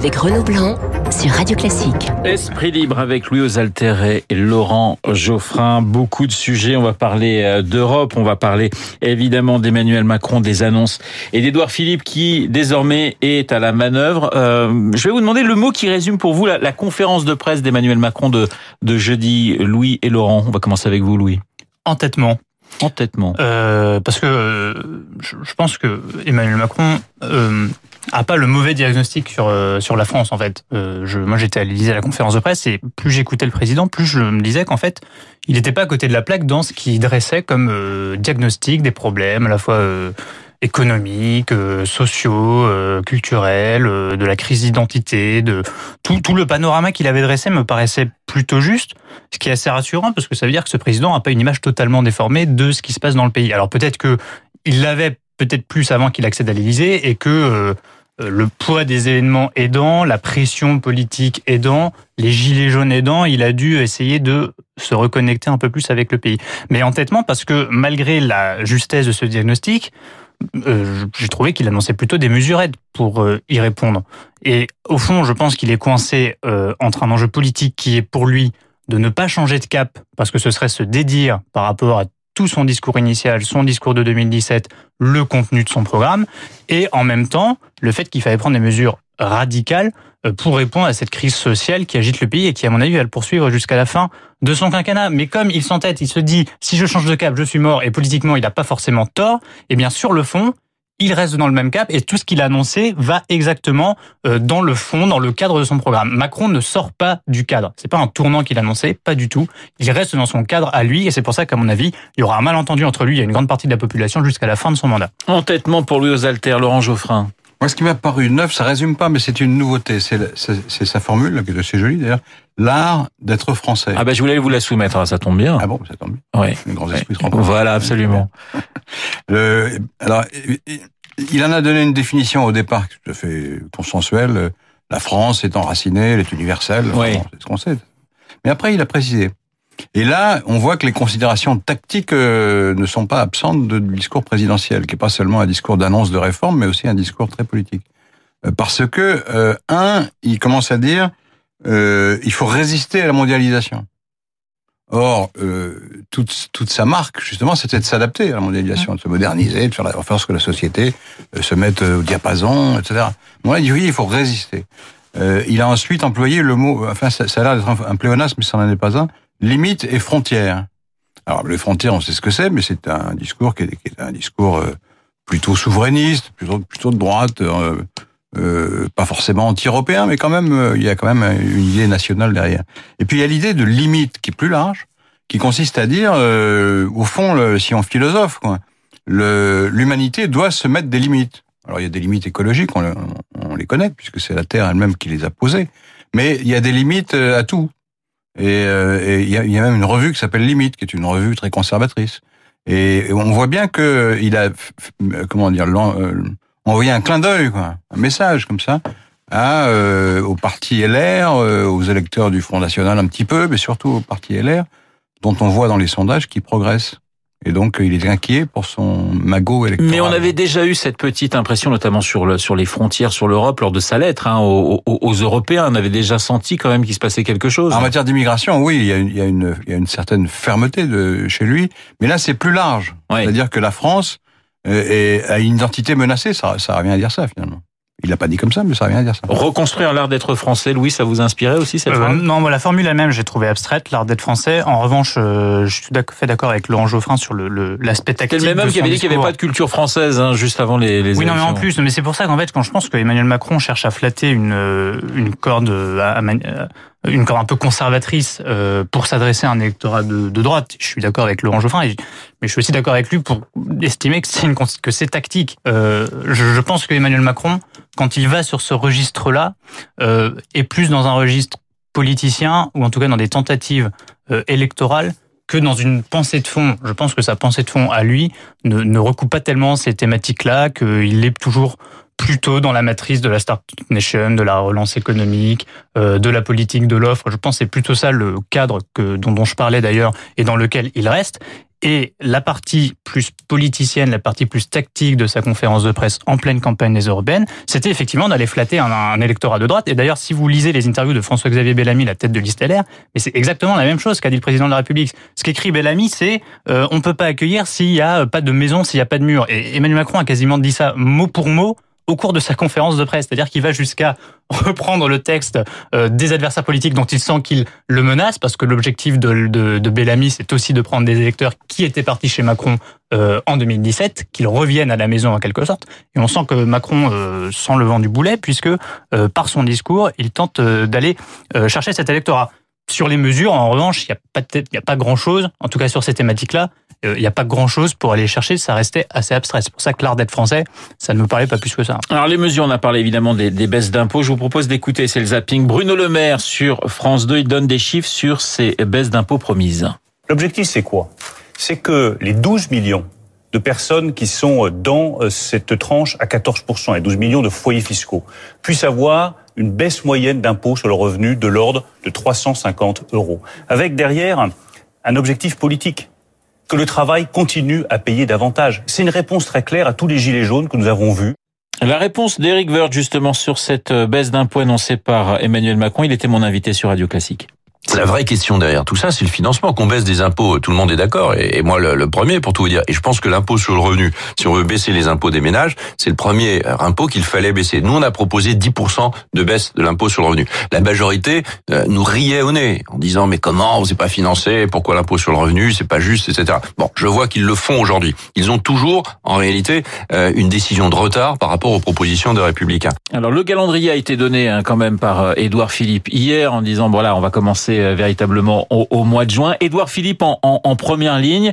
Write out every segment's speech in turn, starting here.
avec Renaud Blanc sur Radio Classique. Esprit libre avec Louis Osalteret et Laurent Geoffrin. Beaucoup de sujets. On va parler euh, d'Europe. On va parler évidemment d'Emmanuel Macron, des annonces et d'Edouard Philippe qui désormais est à la manœuvre. Euh, je vais vous demander le mot qui résume pour vous la, la conférence de presse d'Emmanuel Macron de, de jeudi. Louis et Laurent. On va commencer avec vous, Louis. Entêtement. Entêtement. Euh, parce que euh, je, pense que Emmanuel Macron euh, a pas le mauvais diagnostic sur la France en fait. Je, moi j'étais à l'Élysée à la conférence de presse et plus j'écoutais le président, plus je me disais qu'en fait il n'était pas à côté de la plaque dans ce qu'il dressait comme diagnostic des problèmes à la fois économiques, sociaux, culturels, de la crise d'identité, de tout, tout le panorama qu'il avait dressé me paraissait plutôt juste, ce qui est assez rassurant parce que ça veut dire que ce président n'a pas une image totalement déformée de ce qui se passe dans le pays. Alors peut-être que il l'avait peut-être plus avant qu'il accède à l'Élysée et que euh, le poids des événements aidant, la pression politique aidant, les gilets jaunes aidant, il a dû essayer de se reconnecter un peu plus avec le pays. Mais entêtement parce que malgré la justesse de ce diagnostic, euh, j'ai trouvé qu'il annonçait plutôt des mesurettes pour euh, y répondre. Et au fond, je pense qu'il est coincé euh, entre un enjeu politique qui est pour lui de ne pas changer de cap, parce que ce serait se dédire par rapport à tout son discours initial, son discours de 2017, le contenu de son programme, et en même temps, le fait qu'il fallait prendre des mesures radicales pour répondre à cette crise sociale qui agite le pays et qui, à mon avis, va le poursuivre jusqu'à la fin de son quinquennat. Mais comme il s'entête, il se dit, si je change de cap, je suis mort, et politiquement, il n'a pas forcément tort, et bien sur le fond, il reste dans le même cap et tout ce qu'il a annoncé va exactement dans le fond, dans le cadre de son programme. Macron ne sort pas du cadre. C'est pas un tournant qu'il a annoncé, pas du tout. Il reste dans son cadre à lui et c'est pour ça qu'à mon avis, il y aura un malentendu entre lui et une grande partie de la population jusqu'à la fin de son mandat. Entêtement pour Louis aux altères, Laurent Geoffrin. Moi, ce qui m'a paru neuf, ça résume pas, mais c'est une nouveauté. C'est sa formule, qui est assez jolie d'ailleurs. L'art d'être français. Ah ben, je voulais vous la soumettre, ça tombe bien. Ah bon, ça tombe bien. Oui. Les grands esprits se Voilà, absolument. Le, alors, il en a donné une définition au départ tout à fait consensuelle. La France est enracinée, elle est universelle. Oui. C'est ce qu'on sait. Mais après, il a précisé. Et là, on voit que les considérations tactiques euh, ne sont pas absentes du discours présidentiel, qui est pas seulement un discours d'annonce de réforme, mais aussi un discours très politique. Euh, parce que, euh, un, il commence à dire, il faut résister à la mondialisation. Or, toute, toute sa marque, justement, c'était de s'adapter à la mondialisation, de se moderniser, de faire en sorte que la société se mette au diapason, etc. Moi, il dit oui, il faut résister. Il a ensuite employé le mot, enfin, ça, a l'air d'être un pléonasme, mais ça n'en est pas un, limite et frontières. Alors, les frontières, on sait ce que c'est, mais c'est un discours qui est, un discours euh, plutôt souverainiste, plutôt, plutôt de droite, euh, euh, pas forcément anti-européen, mais quand même, il y a quand même une idée nationale derrière. Et puis il y a l'idée de limite qui est plus large, qui consiste à dire, au fond, si on philosophe, l'humanité doit se mettre des limites. Alors il y a des limites écologiques, on, on les connaît puisque c'est la Terre elle-même qui les a posées, mais il y a des limites à tout. Et, et il, y y a même une revue qui s'appelle Limite, qui est une revue très conservatrice. Et on voit bien que il a, comment dire, envoyer un clin d'œil, quoi, un message comme ça, euh, au parti LR, euh, aux électeurs du Front National un petit peu, mais surtout au parti LR, dont on voit dans les sondages qu'il progresse. Et donc, il est inquiet pour son magot électoral. Mais on avait déjà eu cette petite impression, notamment sur, le, sur les frontières, sur l'Europe, lors de sa lettre hein, aux, aux, aux, Européens. On avait déjà senti quand même qu'il se passait quelque chose. En matière d'immigration, oui, il y, a une, il, y a une, il y a une certaine fermeté de, chez lui. Mais là, c'est plus large. Ouais. C'est-à-dire que la France et a une identité menacée, ça, ça revient à dire ça finalement. Il l'a pas dit comme ça, mais ça revient à dire ça. Reconstruire l'art d'être français, Louis, ça vous inspirait aussi cette euh, Non, la formule elle-même, j'ai trouvé abstraite, l'art d'être français. En revanche, euh, je suis fait d'accord avec Laurent Geoffrin sur l'aspect le, tactique. C'est le même homme qui avait dit qu'il n'y avait pas de culture française hein, juste avant les, les Oui, élections. non, mais en plus, mais c'est pour ça qu'en fait, quand je pense que Emmanuel Macron cherche à flatter une, une corde à, à, une corde un peu conservatrice euh, pour s'adresser à un électorat de, droite. Je suis d'accord avec Laurent Geoffrin, mais je suis aussi d'accord avec lui pour estimer que c'est une que c'est tactique. Euh, je, je, pense que Emmanuel Macron, quand il va sur ce registre-là, euh, est plus dans un registre politicien ou en tout cas dans des tentatives euh, électorales que dans une pensée de fond. Je pense que sa pensée de fond à lui ne, ne recoupe pas tellement ces thématiques-là, qu'il est toujours plutôt dans la matrice de la Start Nation, de la relance économique, euh, de la politique de l'offre. Je pense que c'est plutôt ça le cadre que, dont, dont je parlais d'ailleurs et dans lequel il reste. Et la partie plus politicienne, la partie plus tactique de sa conférence de presse en pleine campagne des européennes, c'était effectivement d'aller flatter un, électorat de droite. Et d'ailleurs, si vous lisez les interviews de François-Xavier Bellamy, la tête de liste LR, mais c'est exactement la même chose qu'a dit le président de la République. Ce qu'écrit Bellamy, c'est euh, on peut pas accueillir s'il y a pas de maison, s'il y a pas de mur. Et Emmanuel Macron a quasiment dit ça mot pour mot au cours de sa conférence de presse. C'est-à-dire qu'il va jusqu'à reprendre le texte euh, des adversaires politiques dont il sent qu'il le menace, parce que l'objectif de, de, de, Bellamy, c'est aussi de prendre des électeurs qui étaient partis chez Macron euh, en 2017, qu'ils reviennent à la maison en quelque sorte. Et on sent que Macron euh, sent le vent du boulet, puisque par son discours, il tente d'aller chercher cet électorat. Sur les mesures, en revanche, il n'y a pas, pas grand-chose, en tout cas sur ces thématiques-là, il n'y a pas grand-chose pour aller chercher, ça restait assez abstrait. C'est pour ça que l'art d'être français, ça ne me parlait pas plus que ça. Alors les mesures, on a parlé évidemment des, des baisses d'impôts. Je vous propose d'écouter, c'est le zapping. Bruno Le Maire sur France 2, il donne des chiffres sur ces baisses d'impôts promises. L'objectif, c'est quoi? C'est que les 12 millions de personnes qui sont dans euh, cette tranche à 14% et 12 millions de foyers fiscaux puissent avoir une baisse moyenne d'impôts sur le revenu de l'ordre de 350 euros. Avec derrière un objectif politique que le travail continue à payer davantage. C'est une réponse très claire à tous les gilets jaunes que nous avons vus. La réponse d'Éric Woerth justement sur cette baisse d'impôts annoncée par Emmanuel Macron, il était mon invité sur Radio Classique. La vraie question derrière tout ça, c'est le financement. Qu'on baisse des impôts, tout le monde est d'accord. Et, moi, le, premier, pour tout vous dire. Et je pense que l'impôt sur le revenu, si on veut baisser les impôts des ménages, c'est le premier impôt qu'il fallait baisser. Nous, on a proposé 10% de baisse de l'impôt sur le revenu. La majorité euh, nous riait au nez en disant mais comment, c'est pas financé, pourquoi l'impôt sur le revenu, c'est pas juste, etc. Bon, je vois qu'ils le font aujourd'hui. Ils ont toujours, en réalité, euh, une décision de retard par rapport aux propositions des Républicains. Alors le calendrier a été donné hein, quand même par euh, Édouard Philippe hier en disant voilà, on va commencer euh, véritablement au, mois de juin. Édouard Philippe en, en, première ligne.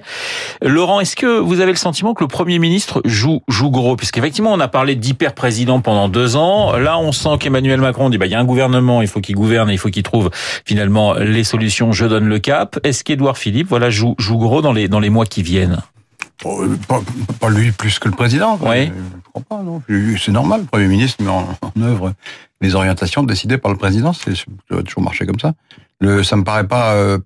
Laurent, est-ce que vous avez le sentiment que le Premier ministre joue, joue gros? Puisqu'effectivement, on a parlé d'hyper-président pendant deux ans. Là, on sent qu'Emmanuel Macron dit bah, il y a un gouvernement, il faut qu'il gouverne, il faut qu'il trouve finalement les solutions, je donne le cap. Est-ce qu'Édouard Philippe voilà, joue, joue gros dans les, dans les mois qui viennent? Pas, lui plus que le président. Oui. Je crois pas, non. C'est normal, le Premier ministre met en, en œuvre les orientations décidées par le président. C'est, ça va toujours marcher comme ça. Le, ça me paraît pas, euh,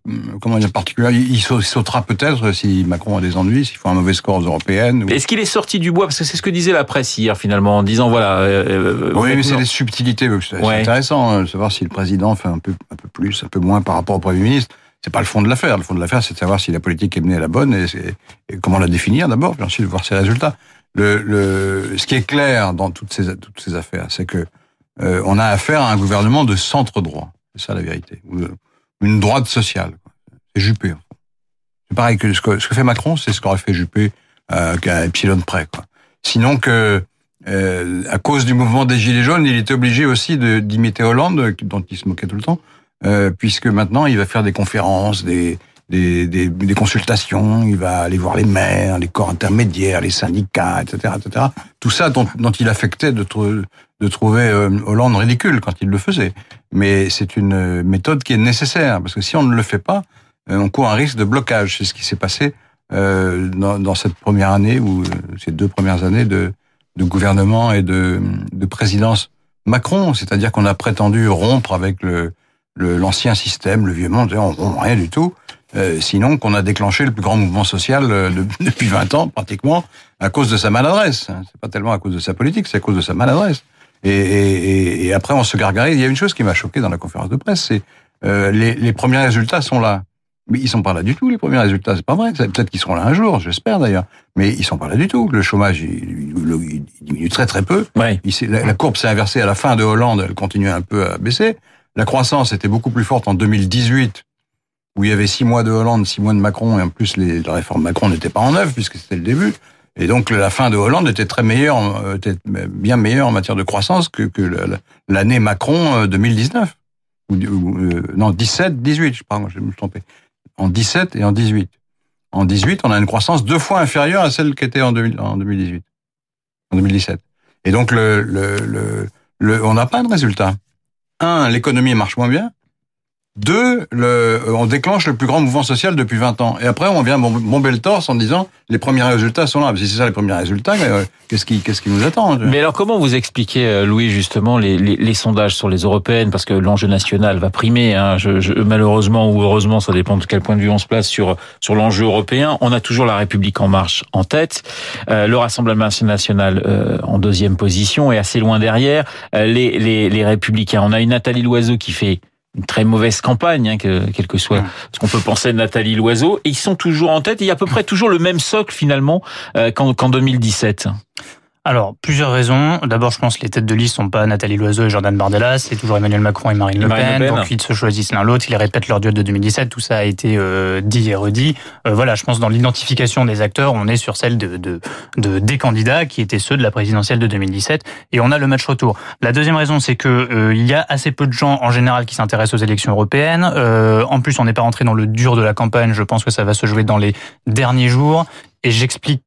comment dire, particulier. Il, sautera peut-être si Macron a des ennuis, s'il faut un mauvais score aux européennes. Est-ce qu'il est sorti du bois? Parce que c'est ce que disait la presse hier, finalement, en disant, voilà... Euh, euh oui, mais c'est des subtilités. C'est intéressant hein, de savoir si le président fait un peu, un peu plus, un peu moins par rapport au Premier ministre. C'est pas le fond de l'affaire. Le fond de l'affaire, c'est de savoir si la politique est menée à la bonne et, et comment la définir d'abord, puis ensuite de voir ses résultats. Le, le, ce qui est clair dans toutes ces, toutes ces affaires, c'est que euh, on a affaire à un gouvernement de centre droit. C'est ça la vérité. Une droite sociale. C'est Juppé. C'est pareil que ce, que fait Macron, c'est ce qu'aurait fait Juppé euh, qu'à Epsilon près. Quoi. Sinon que, euh, à cause du mouvement des Gilets jaunes, il était obligé aussi d'imiter Hollande, dont il se moquait tout le temps, euh, puisque maintenant il va faire des conférences, des, des, des, des, consultations, il va aller voir les maires, les corps intermédiaires, les syndicats, etc., etc. Tout ça dont, dont il affectait de, de trouver euh, Hollande ridicule quand il le faisait. Mais c'est une méthode qui est nécessaire, parce que si on ne le fait pas, euh, on court un risque de blocage. C'est ce qui s'est passé euh, dans, cette première année, ou ces deux premières années de, de gouvernement et de, de présidence Macron. C'est-à-dire qu'on a prétendu rompre avec le l'ancien système, le vieux monde, on rompt rien du tout. Euh, sinon qu'on a déclenché le plus grand mouvement social euh, depuis 20 ans pratiquement à cause de sa maladresse. C'est pas tellement à cause de sa politique, c'est à cause de sa maladresse. Et, et, et, après on se gargarise. Il y a une chose qui m'a choqué dans la conférence de presse, c'est euh, les, les, premiers résultats sont là. Mais ils sont pas là du tout, les premiers résultats. C'est pas vrai. Peut-être qu'ils seront là un jour, j'espère d'ailleurs. Mais ils sont pas là du tout. Le chômage, il, il diminue très très peu. Ouais. La, la, courbe s'est inversée à la fin de Hollande. Elle continue un peu à baisser. La croissance était beaucoup plus forte en 2018 où il y avait six mois de Hollande, six mois de Macron, et en plus les, la réforme Macron n'était pas en œuvre puisque c'était le début. Et donc la fin de Hollande était très meilleure, euh, était bien meilleure en matière de croissance que, l'année Macron 2019 euh, euh, non 17, 18, je crois, je me suis trompé. En 17 et en 18. En 18, on a une croissance deux fois inférieure à celle qui était en, 2000, en 2018, en 2017. Et donc on n'a pas de résultat. Un, l'économie marche moins bien. Deux, le, on déclenche le plus grand mouvement social depuis 20 ans. Et après, on vient bomber le torse en disant les premiers résultats sont là. Si c'est ça les premiers résultats, euh, qu'est-ce qui, qu'est-ce qui nous attend Mais alors, comment vous expliquez, euh, Louis, justement, les, les, les sondages sur les européennes? Parce que l'enjeu national va primer. Hein. Je, je, malheureusement ou heureusement, ça dépend de quel point de vue on se place sur sur l'enjeu européen. On a toujours la République en marche en tête, euh, le Rassemblement national euh, en deuxième position et assez loin derrière les, les, les Républicains. On a une Nathalie Loiseau qui fait une très mauvaise campagne, hein, que, quel que soit ce qu'on peut penser de Nathalie Loiseau. Et ils sont toujours en tête. Et il y a à peu près toujours le même socle finalement euh, qu'en 2017. Alors, plusieurs raisons. D'abord, je pense que les têtes de liste sont pas Nathalie Loiseau et Jordan Bardella, c'est toujours Emmanuel Macron et Marine Le, Pen. Donc, ils se choisissent l'un l'autre, ils répètent leur duo de 2017. Tout ça a été euh, dit et redit. Euh, voilà, je pense dans l'identification des acteurs, on est sur celle de, de, de, des candidats qui étaient ceux de la présidentielle de 2017, et on a le match retour. La deuxième raison, c'est que euh, il y a assez peu de gens en général qui s'intéressent aux élections européennes. en plus, on n'est pas rentré dans le dur de la campagne. Je pense que ça va se jouer dans les derniers jours. Et j'explique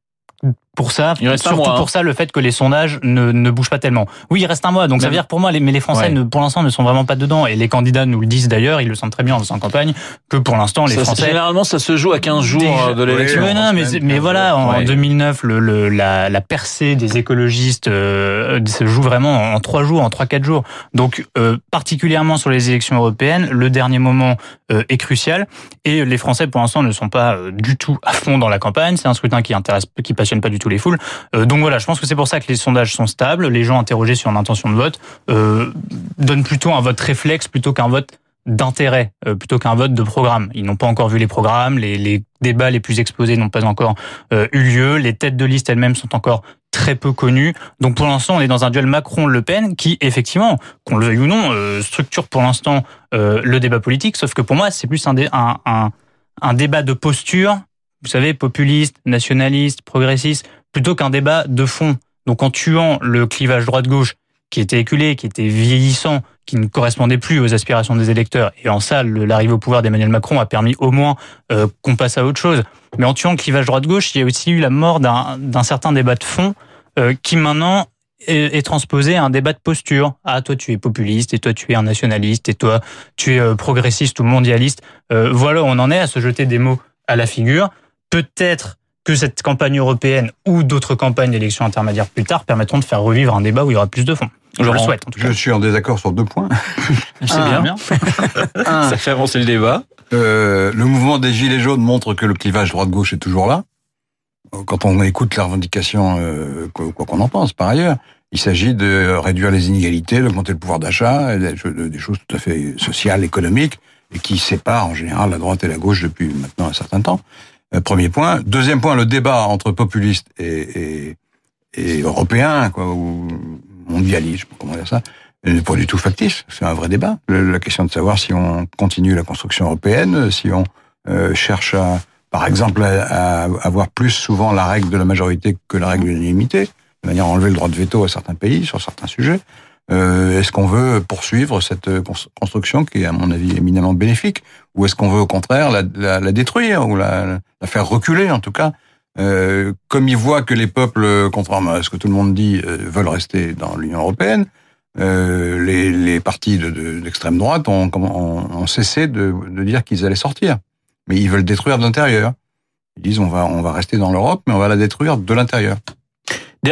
pour ça, surtout pour hein. ça, le fait que les sondages ne, ne bougent pas tellement. Oui, il reste un mois, donc ça veut dire pour moi, les, mais les Français, ne, pour l'instant, ne sont vraiment pas dedans. Et les candidats nous le disent d'ailleurs, ils le sentent très bien en campagne, que pour l'instant, les Français... Généralement, ça se joue à 15 jours de l'élection. Oui, non, mais, mais voilà, en 2009, le, le, la, la percée des écologistes euh, se joue vraiment en 3 jours, en 3-4 jours. Donc, euh, particulièrement sur les élections européennes, le dernier moment euh, est crucial. Et les Français, pour l'instant, ne sont pas euh, du tout à fond dans la campagne. C'est un scrutin qui intéresse, qui passionne pas du tout les foules. Euh, donc voilà, je pense que c'est pour ça que les sondages sont stables. Les gens interrogés sur une intention de vote euh, donnent plutôt un vote réflexe plutôt qu'un vote d'intérêt euh, plutôt qu'un vote de programme. Ils n'ont pas encore vu les programmes, les, débats les plus exposés n'ont pas encore eu lieu, les têtes de liste elles-mêmes sont encore très peu connues. Donc pour l'instant, on est dans un duel Macron-Le Pen qui, effectivement, qu'on le veuille ou non, structure pour l'instant le débat politique. Sauf que pour moi, c'est plus un débat de posture vous savez, populiste, nationaliste, progressiste, plutôt qu'un débat de fond. Donc en tuant le clivage droite-gauche, qui était éculé, qui était vieillissant, qui ne correspondait plus aux aspirations des électeurs, et en ça, l'arrivée au pouvoir d'Emmanuel Macron a permis au moins euh, qu'on passe à autre chose. Mais en tuant le clivage droite-gauche, il y a aussi eu la mort d'un certain débat de fond euh, qui maintenant est, transposé à un débat de posture. Ah, toi tu es populiste, et toi tu es un nationaliste, et toi tu es euh, progressiste ou mondialiste. voilà, on en est à se jeter des mots à la figure peut-être que cette campagne européenne ou d'autres campagnes d'élections intermédiaires plus tard permettront de faire revivre un débat où il y aura plus de fonds. Je le souhaite. En tout cas. Je suis en désaccord sur deux points. C'est bien. Ça fait avancer le débat. Euh, le mouvement des Gilets jaunes montre que le clivage droite-gauche est toujours là. Quand on écoute les revendications, euh, quoi qu'on en pense par ailleurs, il s'agit de réduire les inégalités, d'augmenter le pouvoir d'achat, des choses tout à fait sociales, économiques, et qui séparent en général la droite et la gauche depuis maintenant un certain temps. Euh, premier point. Deuxième point, le débat entre populistes et, et, et européens, quoi, ou mondialistes, sais pas comment dire ça, n'est pas du tout factice. C'est un vrai débat. La question de savoir si on continue la construction européenne, si on euh, cherche à, par exemple, à, avoir plus souvent la règle de la majorité que la règle de l'unanimité, de manière à enlever le droit de veto à certains pays sur certains sujets. Euh, est-ce qu'on veut poursuivre cette construction qui est, à mon avis, éminemment bénéfique Ou est-ce qu'on veut, au contraire, la, la, détruire ou la, faire reculer, en tout cas euh, Comme ils voient que les peuples, contrairement à ce que tout le monde dit, euh, veulent rester dans l'Union européenne, euh, les, les, partis de, l'extrême droite ont, ont, ont, cessé de, de dire qu'ils allaient sortir. Mais ils veulent détruire de l'intérieur. Ils disent on va, on va rester dans l'Europe, mais on va la détruire de l'intérieur.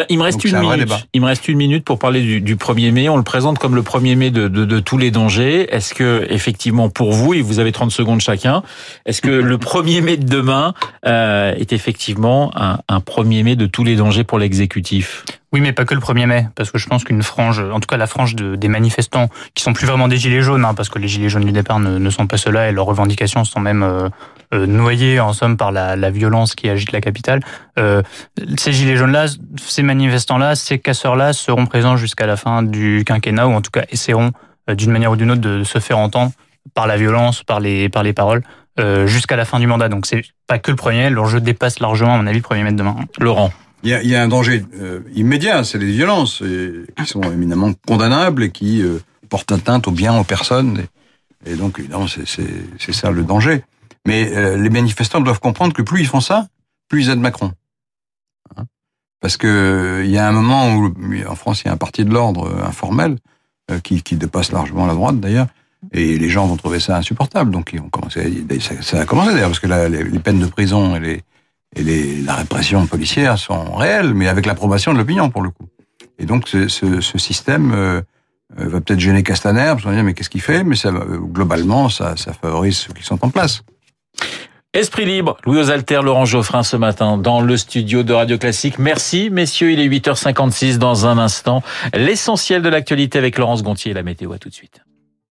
Il me reste une minute. Il me reste une minute pour parler du, du 1er mai. On le présente comme le 1er mai de, de, de tous les dangers. Est-ce que effectivement pour vous, et vous avez 30 secondes chacun, est-ce que le 1er mai de demain euh, est effectivement un, un 1er mai de tous les dangers pour l'exécutif? Oui, mais pas que le 1er mai, parce que je pense qu'une frange, en tout cas la frange de, des manifestants, qui sont plus vraiment des gilets jaunes, hein, parce que les gilets jaunes du départ ne, ne sont pas ceux-là, et leurs revendications sont même euh, euh, noyées en somme par la, la, violence qui agite la capitale. Euh, ces gilets jaunes-là, ces manifestants-là, ces casseurs-là seront présents jusqu'à la fin du quinquennat, ou en tout cas essaieront euh, d'une manière ou d'une autre de se faire entendre par la violence, par les, par les paroles. Euh, jusqu'à la fin du mandat. Donc c'est pas que le premier, l'enjeu dépasse largement, à mon avis, le premier mai de demain. Laurent. Il y a, un danger euh, immédiat, c'est les violences qui sont éminemment condamnables et qui euh, portent atteinte aux biens, aux personnes. Et, donc, évidemment, c'est ça le danger. Mais euh, les manifestants doivent comprendre que plus ils font ça, plus ils aident Macron. Hein Parce que il y a un moment où, en France, il y a un parti de l'ordre informel qui, dépasse largement la droite d'ailleurs, Et les gens vont trouver ça insupportable. Donc, ils vont commencer, ça, a commencé d'ailleurs, parce que les, les peines de prison et, les, et les, la répression policière sont réelles, mais avec l'approbation de l'opinion, pour le coup. Et donc, ce, ce, ce système euh, euh va peut-être gêner Castaner, parce qu'on va dire, mais qu'est-ce qu'il fait? Mais ça, euh, globalement, ça, ça favorise ceux qui sont en place. Esprit libre, Louis Osalter, Laurent Geoffrin ce matin dans le studio de Radio Classique. Merci messieurs, il est 8h56 dans un instant. L'essentiel de l'actualité avec Laurence Gontier et la météo. À tout de suite.